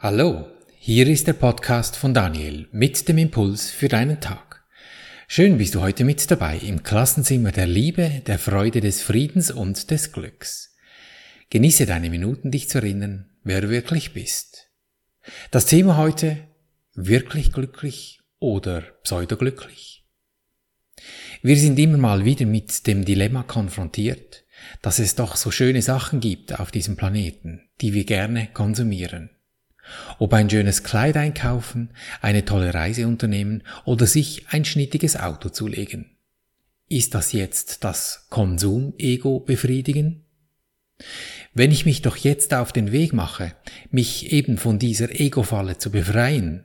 Hallo, hier ist der Podcast von Daniel mit dem Impuls für deinen Tag. Schön bist du heute mit dabei im Klassenzimmer der Liebe, der Freude, des Friedens und des Glücks. Genieße deine Minuten, dich zu erinnern, wer du wirklich bist. Das Thema heute, wirklich glücklich oder pseudoglücklich? Wir sind immer mal wieder mit dem Dilemma konfrontiert, dass es doch so schöne Sachen gibt auf diesem Planeten, die wir gerne konsumieren. Ob ein schönes Kleid einkaufen, eine tolle Reise unternehmen oder sich ein schnittiges Auto zulegen. Ist das jetzt das Konsum-Ego befriedigen? Wenn ich mich doch jetzt auf den Weg mache, mich eben von dieser Ego-Falle zu befreien,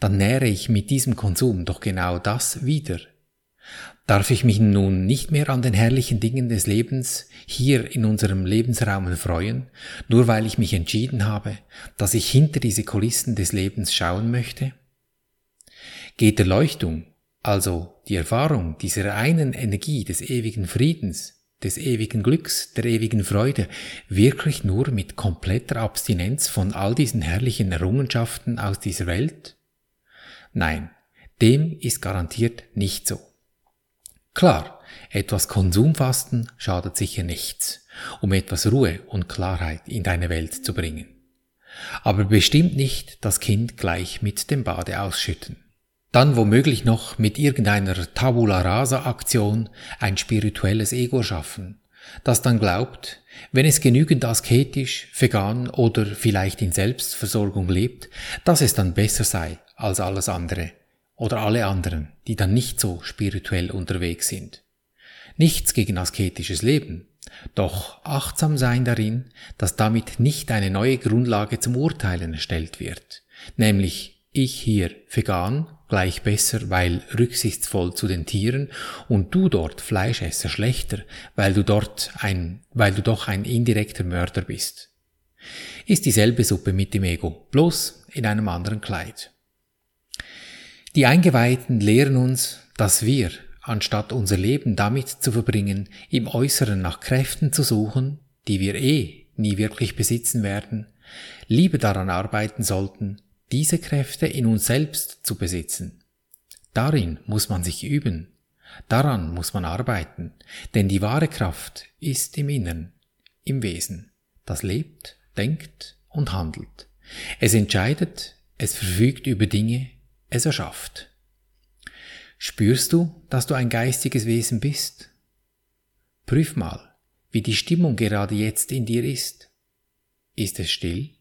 dann nähere ich mit diesem Konsum doch genau das wieder, Darf ich mich nun nicht mehr an den herrlichen Dingen des Lebens hier in unserem Lebensraum freuen, nur weil ich mich entschieden habe, dass ich hinter diese Kulissen des Lebens schauen möchte? Geht Erleuchtung, also die Erfahrung dieser einen Energie des ewigen Friedens, des ewigen Glücks, der ewigen Freude, wirklich nur mit kompletter Abstinenz von all diesen herrlichen Errungenschaften aus dieser Welt? Nein, dem ist garantiert nicht so. Klar, etwas Konsumfasten schadet sicher nichts, um etwas Ruhe und Klarheit in deine Welt zu bringen. Aber bestimmt nicht das Kind gleich mit dem Bade ausschütten. Dann womöglich noch mit irgendeiner Tabula Rasa Aktion ein spirituelles Ego schaffen, das dann glaubt, wenn es genügend asketisch, vegan oder vielleicht in Selbstversorgung lebt, dass es dann besser sei als alles andere oder alle anderen, die dann nicht so spirituell unterwegs sind. Nichts gegen asketisches Leben, doch achtsam sein darin, dass damit nicht eine neue Grundlage zum Urteilen erstellt wird, nämlich ich hier vegan gleich besser, weil rücksichtsvoll zu den Tieren und du dort Fleischesser schlechter, weil du dort ein, weil du doch ein indirekter Mörder bist. Ist dieselbe Suppe mit dem Ego, bloß in einem anderen Kleid. Die Eingeweihten lehren uns, dass wir, anstatt unser Leben damit zu verbringen, im Äußeren nach Kräften zu suchen, die wir eh nie wirklich besitzen werden, lieber daran arbeiten sollten, diese Kräfte in uns selbst zu besitzen. Darin muss man sich üben, daran muss man arbeiten, denn die wahre Kraft ist im Innern, im Wesen, das lebt, denkt und handelt. Es entscheidet, es verfügt über Dinge, es erschafft. Spürst du, dass du ein geistiges Wesen bist? Prüf mal, wie die Stimmung gerade jetzt in dir ist. Ist es still?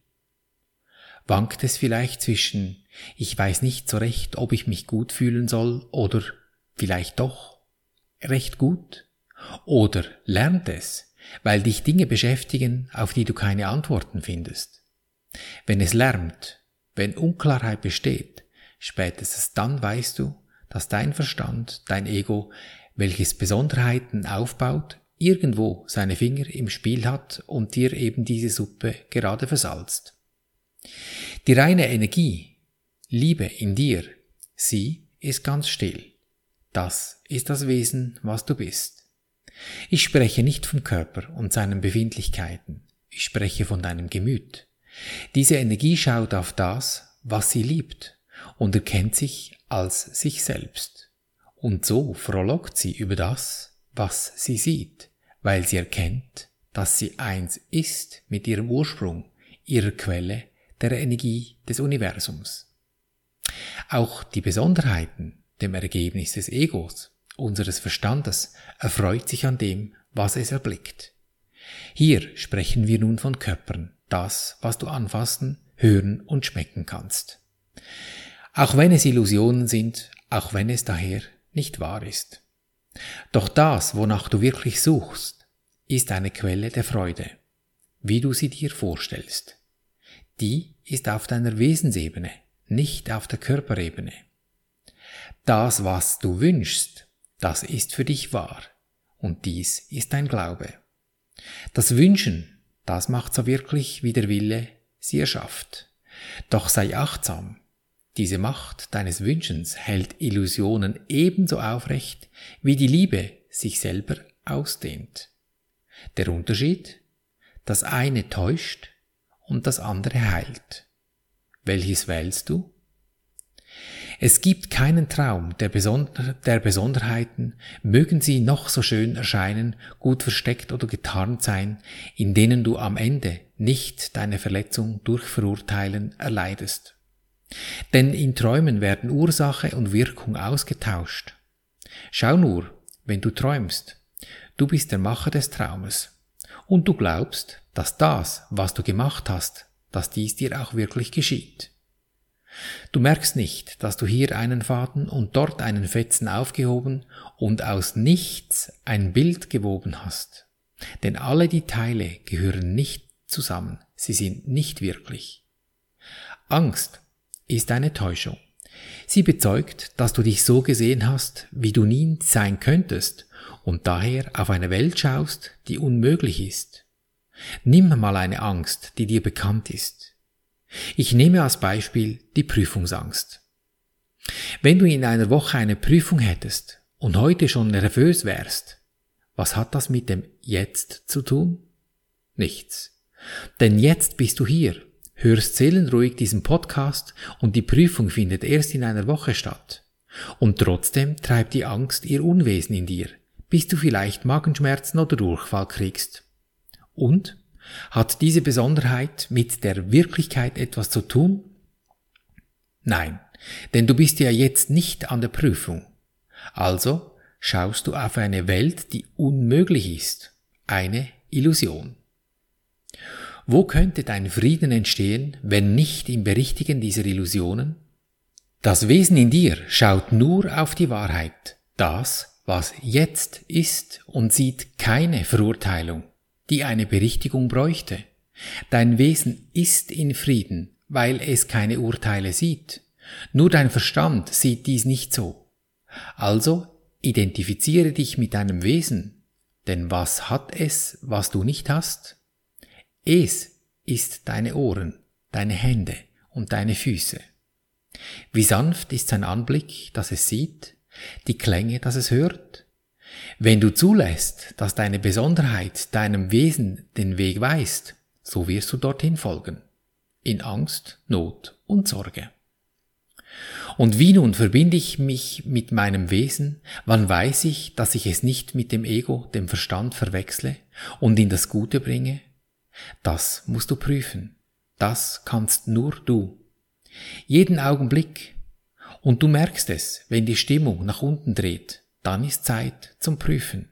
Wankt es vielleicht zwischen ich weiß nicht so recht, ob ich mich gut fühlen soll oder vielleicht doch recht gut? Oder lernt es, weil dich Dinge beschäftigen, auf die du keine Antworten findest? Wenn es lärmt, wenn Unklarheit besteht, Spätestens dann weißt du, dass dein Verstand, dein Ego, welches Besonderheiten aufbaut, irgendwo seine Finger im Spiel hat und dir eben diese Suppe gerade versalzt. Die reine Energie, Liebe in dir, sie ist ganz still. Das ist das Wesen, was du bist. Ich spreche nicht vom Körper und seinen Befindlichkeiten, ich spreche von deinem Gemüt. Diese Energie schaut auf das, was sie liebt, und erkennt sich als sich selbst. Und so frohlockt sie über das, was sie sieht, weil sie erkennt, dass sie eins ist mit ihrem Ursprung, ihrer Quelle, der Energie des Universums. Auch die Besonderheiten, dem Ergebnis des Egos, unseres Verstandes, erfreut sich an dem, was es erblickt. Hier sprechen wir nun von Körpern, das, was du anfassen, hören und schmecken kannst. Auch wenn es Illusionen sind, auch wenn es daher nicht wahr ist. Doch das, wonach du wirklich suchst, ist eine Quelle der Freude, wie du sie dir vorstellst. Die ist auf deiner Wesensebene, nicht auf der Körperebene. Das, was du wünschst, das ist für dich wahr, und dies ist dein Glaube. Das Wünschen, das macht so wirklich, wie der Wille sie erschafft. Doch sei achtsam, diese Macht deines Wünschens hält Illusionen ebenso aufrecht, wie die Liebe sich selber ausdehnt. Der Unterschied? Das eine täuscht und das andere heilt. Welches wählst du? Es gibt keinen Traum der, Besonder der Besonderheiten, mögen sie noch so schön erscheinen, gut versteckt oder getarnt sein, in denen du am Ende nicht deine Verletzung durch Verurteilen erleidest. Denn in Träumen werden Ursache und Wirkung ausgetauscht. Schau nur, wenn du träumst, du bist der Macher des Traumes. Und du glaubst, dass das, was du gemacht hast, dass dies dir auch wirklich geschieht. Du merkst nicht, dass du hier einen Faden und dort einen Fetzen aufgehoben und aus nichts ein Bild gewoben hast. Denn alle die Teile gehören nicht zusammen, sie sind nicht wirklich. Angst ist eine Täuschung. Sie bezeugt, dass du dich so gesehen hast, wie du nie sein könntest und daher auf eine Welt schaust, die unmöglich ist. Nimm mal eine Angst, die dir bekannt ist. Ich nehme als Beispiel die Prüfungsangst. Wenn du in einer Woche eine Prüfung hättest und heute schon nervös wärst, was hat das mit dem Jetzt zu tun? Nichts. Denn jetzt bist du hier, hörst seelenruhig diesen Podcast und die Prüfung findet erst in einer Woche statt. Und trotzdem treibt die Angst ihr Unwesen in dir, bis du vielleicht Magenschmerzen oder Durchfall kriegst. Und? Hat diese Besonderheit mit der Wirklichkeit etwas zu tun? Nein, denn du bist ja jetzt nicht an der Prüfung. Also schaust du auf eine Welt, die unmöglich ist, eine Illusion. Wo könnte dein Frieden entstehen, wenn nicht im Berichtigen dieser Illusionen? Das Wesen in dir schaut nur auf die Wahrheit, das, was jetzt ist und sieht keine Verurteilung, die eine Berichtigung bräuchte. Dein Wesen ist in Frieden, weil es keine Urteile sieht. Nur dein Verstand sieht dies nicht so. Also identifiziere dich mit deinem Wesen, denn was hat es, was du nicht hast? Es ist deine Ohren, deine Hände und deine Füße. Wie sanft ist sein Anblick, dass es sieht, die Klänge, dass es hört. Wenn du zulässt, dass deine Besonderheit deinem Wesen den Weg weist, so wirst du dorthin folgen. In Angst, Not und Sorge. Und wie nun verbinde ich mich mit meinem Wesen? Wann weiß ich, dass ich es nicht mit dem Ego, dem Verstand verwechsle und in das Gute bringe? Das musst du prüfen. Das kannst nur du. Jeden Augenblick, und du merkst es, wenn die Stimmung nach unten dreht, dann ist Zeit zum Prüfen.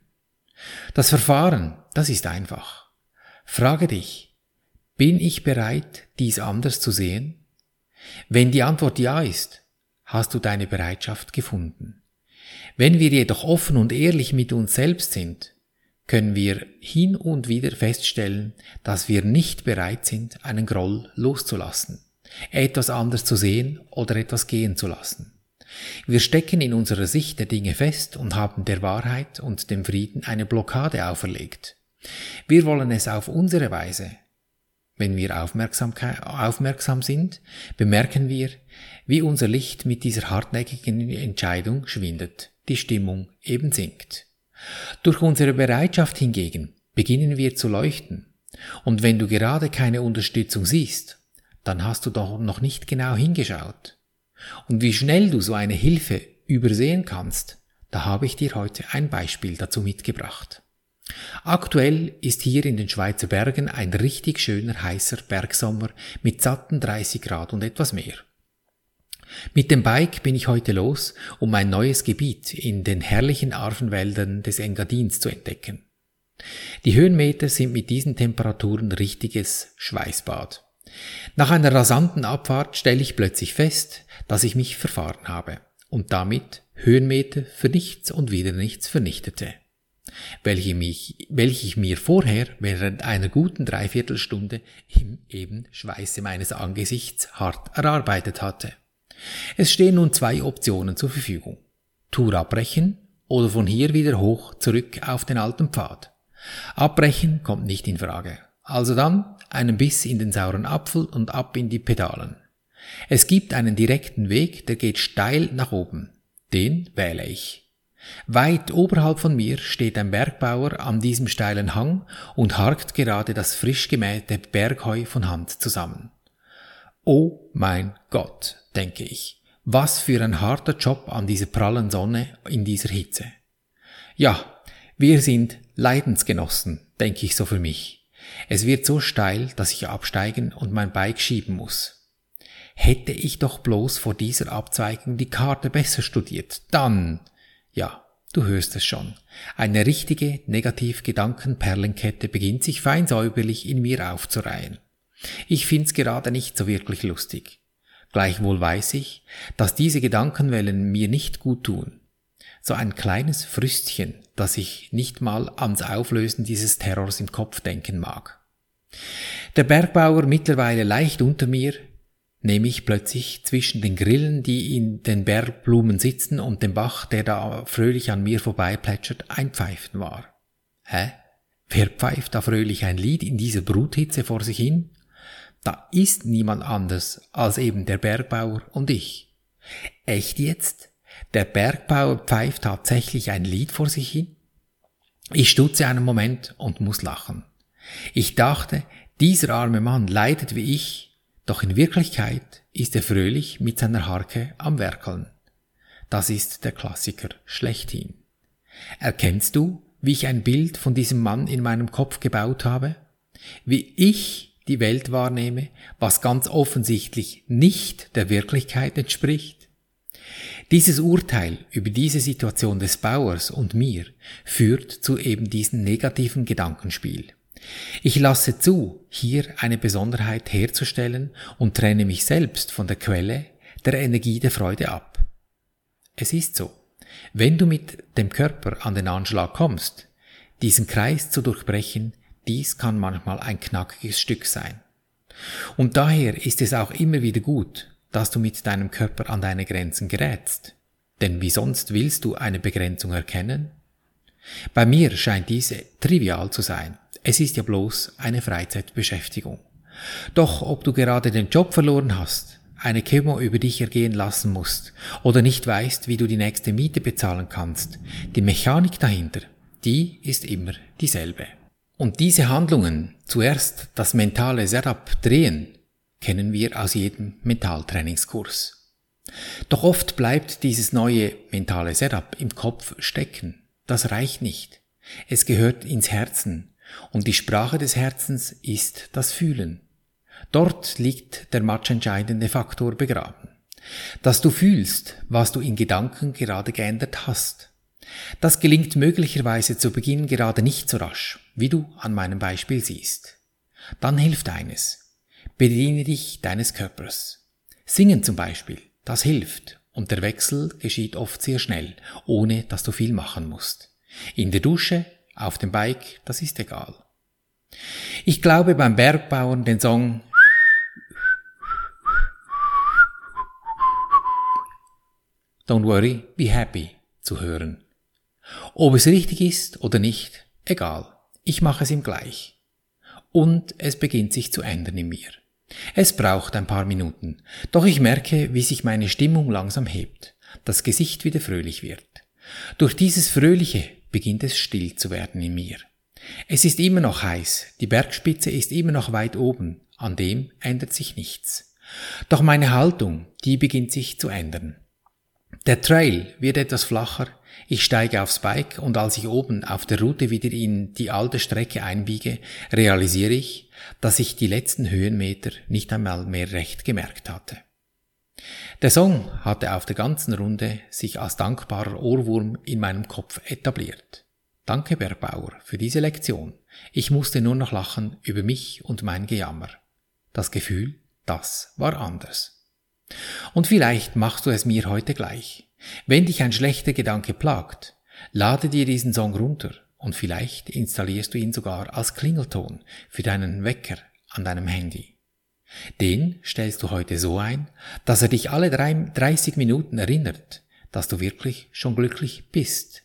Das Verfahren, das ist einfach. Frage dich, bin ich bereit, dies anders zu sehen? Wenn die Antwort ja ist, hast du deine Bereitschaft gefunden. Wenn wir jedoch offen und ehrlich mit uns selbst sind, können wir hin und wieder feststellen, dass wir nicht bereit sind, einen Groll loszulassen etwas anders zu sehen oder etwas gehen zu lassen. Wir stecken in unserer Sicht der Dinge fest und haben der Wahrheit und dem Frieden eine Blockade auferlegt. Wir wollen es auf unsere Weise. Wenn wir aufmerksam sind, bemerken wir, wie unser Licht mit dieser hartnäckigen Entscheidung schwindet, die Stimmung eben sinkt. Durch unsere Bereitschaft hingegen beginnen wir zu leuchten. Und wenn du gerade keine Unterstützung siehst dann hast du doch noch nicht genau hingeschaut. Und wie schnell du so eine Hilfe übersehen kannst, da habe ich dir heute ein Beispiel dazu mitgebracht. Aktuell ist hier in den Schweizer Bergen ein richtig schöner heißer Bergsommer mit satten 30 Grad und etwas mehr. Mit dem Bike bin ich heute los, um ein neues Gebiet in den herrlichen Arvenwäldern des Engadins zu entdecken. Die Höhenmeter sind mit diesen Temperaturen richtiges Schweißbad. Nach einer rasanten Abfahrt stelle ich plötzlich fest, dass ich mich verfahren habe und damit Höhenmeter für nichts und wieder nichts vernichtete, welche, mich, welche ich mir vorher während einer guten Dreiviertelstunde im eben Schweiße meines Angesichts hart erarbeitet hatte. Es stehen nun zwei Optionen zur Verfügung. Tour abbrechen oder von hier wieder hoch zurück auf den alten Pfad. Abbrechen kommt nicht in Frage. Also dann einen Biss in den sauren Apfel und ab in die Pedalen. Es gibt einen direkten Weg, der geht steil nach oben. Den wähle ich. Weit oberhalb von mir steht ein Bergbauer an diesem steilen Hang und harkt gerade das frisch gemähte Bergheu von Hand zusammen. Oh mein Gott, denke ich, was für ein harter Job an dieser prallen Sonne in dieser Hitze. Ja, wir sind Leidensgenossen, denke ich so für mich. Es wird so steil, dass ich absteigen und mein Bike schieben muss. Hätte ich doch bloß vor dieser Abzweigung die Karte besser studiert, dann, ja, du hörst es schon, eine richtige Negativ-Gedankenperlenkette beginnt sich fein säuberlich in mir aufzureihen. Ich find's gerade nicht so wirklich lustig. Gleichwohl weiß ich, dass diese Gedankenwellen mir nicht gut tun. So ein kleines Früstchen, dass ich nicht mal ans Auflösen dieses Terrors im Kopf denken mag. Der Bergbauer mittlerweile leicht unter mir, nehme ich plötzlich zwischen den Grillen, die in den Bergblumen sitzen und dem Bach, der da fröhlich an mir vorbeiplätschert, ein Pfeifen wahr. Hä? Wer pfeift da fröhlich ein Lied in dieser Bruthitze vor sich hin? Da ist niemand anders als eben der Bergbauer und ich. Echt jetzt? Der Bergbauer pfeift tatsächlich ein Lied vor sich hin? Ich stutze einen Moment und muss lachen. Ich dachte, dieser arme Mann leidet wie ich, doch in Wirklichkeit ist er fröhlich mit seiner Harke am Werkeln. Das ist der Klassiker schlechthin. Erkennst du, wie ich ein Bild von diesem Mann in meinem Kopf gebaut habe? Wie ich die Welt wahrnehme, was ganz offensichtlich nicht der Wirklichkeit entspricht? Dieses Urteil über diese Situation des Bauers und mir führt zu eben diesem negativen Gedankenspiel. Ich lasse zu, hier eine Besonderheit herzustellen und trenne mich selbst von der Quelle der Energie der Freude ab. Es ist so, wenn du mit dem Körper an den Anschlag kommst, diesen Kreis zu durchbrechen, dies kann manchmal ein knackiges Stück sein. Und daher ist es auch immer wieder gut, dass du mit deinem Körper an deine Grenzen gerätst. Denn wie sonst willst du eine Begrenzung erkennen? Bei mir scheint diese trivial zu sein. Es ist ja bloß eine Freizeitbeschäftigung. Doch ob du gerade den Job verloren hast, eine Chemo über dich ergehen lassen musst oder nicht weißt, wie du die nächste Miete bezahlen kannst, die Mechanik dahinter, die ist immer dieselbe. Und diese Handlungen, zuerst das mentale Setup drehen, kennen wir aus jedem Mentaltrainingskurs. Doch oft bleibt dieses neue mentale Setup im Kopf stecken. Das reicht nicht. Es gehört ins Herzen und die Sprache des Herzens ist das Fühlen. Dort liegt der matchentscheidende Faktor begraben. Dass du fühlst, was du in Gedanken gerade geändert hast. Das gelingt möglicherweise zu Beginn gerade nicht so rasch, wie du an meinem Beispiel siehst. Dann hilft eines. Bediene dich deines Körpers. Singen zum Beispiel, das hilft und der Wechsel geschieht oft sehr schnell, ohne dass du viel machen musst. In der Dusche, auf dem Bike, das ist egal. Ich glaube beim Bergbauern den Song Don't worry, be happy zu hören. Ob es richtig ist oder nicht, egal. Ich mache es ihm gleich. Und es beginnt sich zu ändern in mir. Es braucht ein paar Minuten, doch ich merke, wie sich meine Stimmung langsam hebt, das Gesicht wieder fröhlich wird. Durch dieses Fröhliche beginnt es still zu werden in mir. Es ist immer noch heiß, die Bergspitze ist immer noch weit oben, an dem ändert sich nichts. Doch meine Haltung, die beginnt sich zu ändern. Der Trail wird etwas flacher, ich steige aufs Bike und als ich oben auf der Route wieder in die alte Strecke einbiege, realisiere ich, dass ich die letzten Höhenmeter nicht einmal mehr recht gemerkt hatte. Der Song hatte auf der ganzen Runde sich als dankbarer Ohrwurm in meinem Kopf etabliert. Danke, Bergbauer, für diese Lektion. Ich musste nur noch lachen über mich und mein Gejammer. Das Gefühl, das war anders. Und vielleicht machst du es mir heute gleich. Wenn dich ein schlechter Gedanke plagt, lade dir diesen Song runter und vielleicht installierst du ihn sogar als Klingelton für deinen Wecker an deinem Handy. Den stellst du heute so ein, dass er dich alle 30 Minuten erinnert, dass du wirklich schon glücklich bist.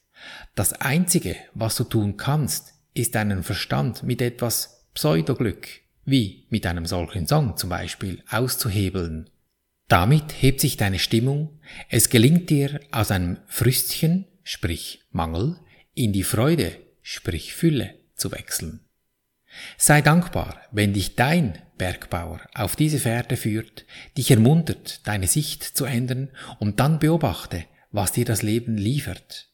Das Einzige, was du tun kannst, ist deinen Verstand mit etwas Pseudoglück, wie mit einem solchen Song zum Beispiel, auszuhebeln damit hebt sich deine Stimmung, es gelingt dir aus einem Früstchen, sprich Mangel, in die Freude, sprich Fülle zu wechseln. Sei dankbar, wenn dich dein Bergbauer auf diese Fährte führt, dich ermuntert, deine Sicht zu ändern und dann beobachte, was dir das Leben liefert.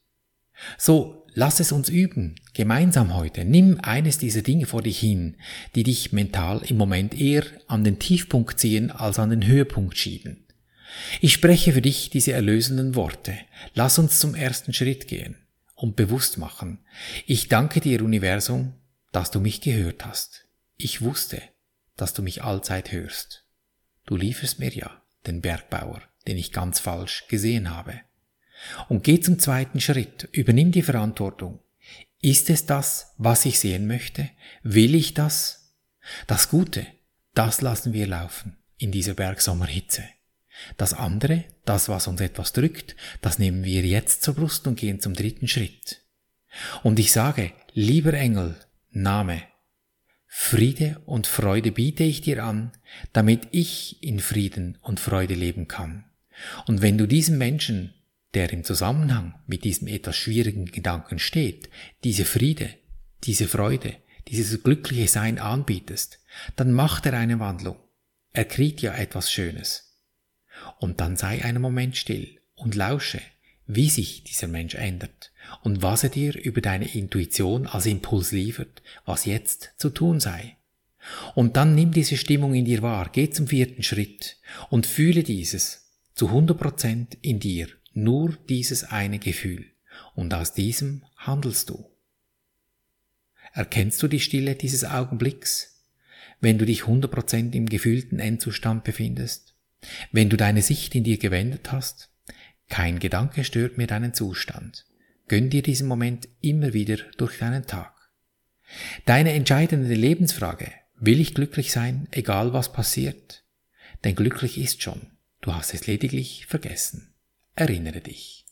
So, lass es uns üben, gemeinsam heute. Nimm eines dieser Dinge vor dich hin, die dich mental im Moment eher an den Tiefpunkt ziehen als an den Höhepunkt schieben. Ich spreche für dich diese erlösenden Worte. Lass uns zum ersten Schritt gehen und bewusst machen. Ich danke dir, Universum, dass du mich gehört hast. Ich wusste, dass du mich allzeit hörst. Du lieferst mir ja den Bergbauer, den ich ganz falsch gesehen habe. Und geh zum zweiten Schritt, übernimm die Verantwortung. Ist es das, was ich sehen möchte? Will ich das? Das Gute, das lassen wir laufen in dieser Bergsommerhitze. Das andere, das, was uns etwas drückt, das nehmen wir jetzt zur Brust und gehen zum dritten Schritt. Und ich sage, lieber Engel, Name, Friede und Freude biete ich dir an, damit ich in Frieden und Freude leben kann. Und wenn du diesem Menschen, der im Zusammenhang mit diesem etwas schwierigen Gedanken steht, diese Friede, diese Freude, dieses glückliche Sein anbietest, dann macht er eine Wandlung. Er kriegt ja etwas Schönes. Und dann sei einen Moment still und lausche, wie sich dieser Mensch ändert und was er dir über deine Intuition als Impuls liefert, was jetzt zu tun sei. Und dann nimm diese Stimmung in dir wahr, geh zum vierten Schritt und fühle dieses zu 100% in dir, nur dieses eine Gefühl. Und aus diesem handelst du. Erkennst du die Stille dieses Augenblicks, wenn du dich 100% im gefühlten Endzustand befindest? Wenn du deine Sicht in dir gewendet hast? Kein Gedanke stört mir deinen Zustand. Gönn dir diesen Moment immer wieder durch deinen Tag. Deine entscheidende Lebensfrage, will ich glücklich sein, egal was passiert? Denn glücklich ist schon, du hast es lediglich vergessen. Erinnere dich.